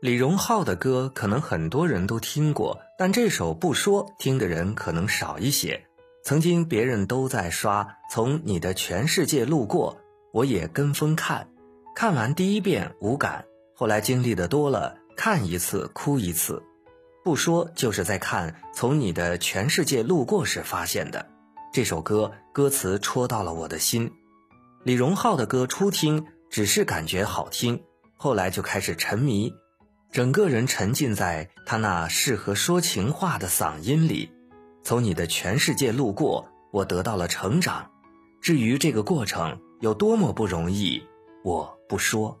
李荣浩的歌可能很多人都听过，但这首《不说》听的人可能少一些。曾经别人都在刷《从你的全世界路过》，我也跟风看。看完第一遍无感，后来经历的多了，看一次哭一次。不说就是在看《从你的全世界路过》时发现的。这首歌歌词戳到了我的心。李荣浩的歌初听只是感觉好听，后来就开始沉迷。整个人沉浸在他那适合说情话的嗓音里，从你的全世界路过，我得到了成长。至于这个过程有多么不容易，我不说。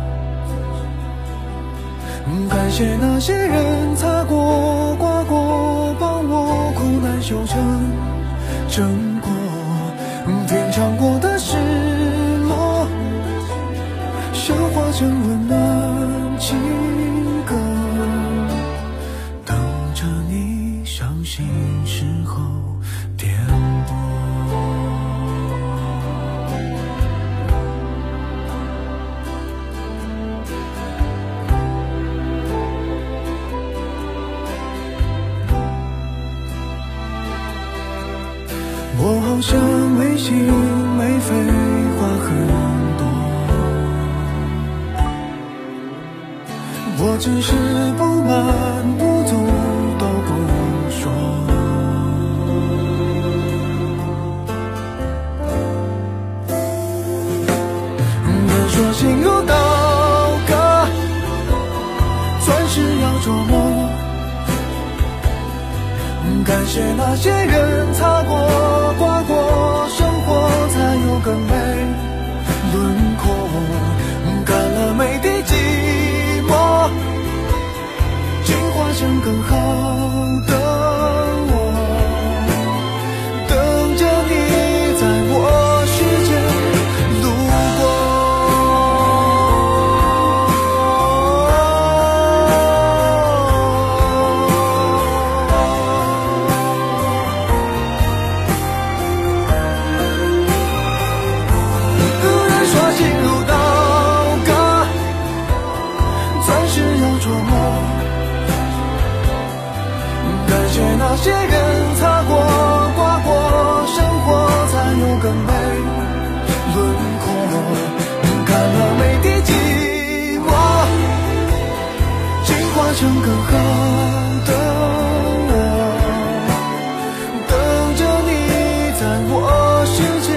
感谢那些人擦过、刮过，帮我苦难修成正果。品尝过的失落，消化成温暖像没心没肺，话很多。我只是不满不足都不说。人说心如刀割，钻石要琢磨。感谢那些人擦过、刮过，算是要琢磨。感谢那些人擦过、刮过，生活才有更美轮廓。看了美的寂寞，进化成更好的我，等着你在我心。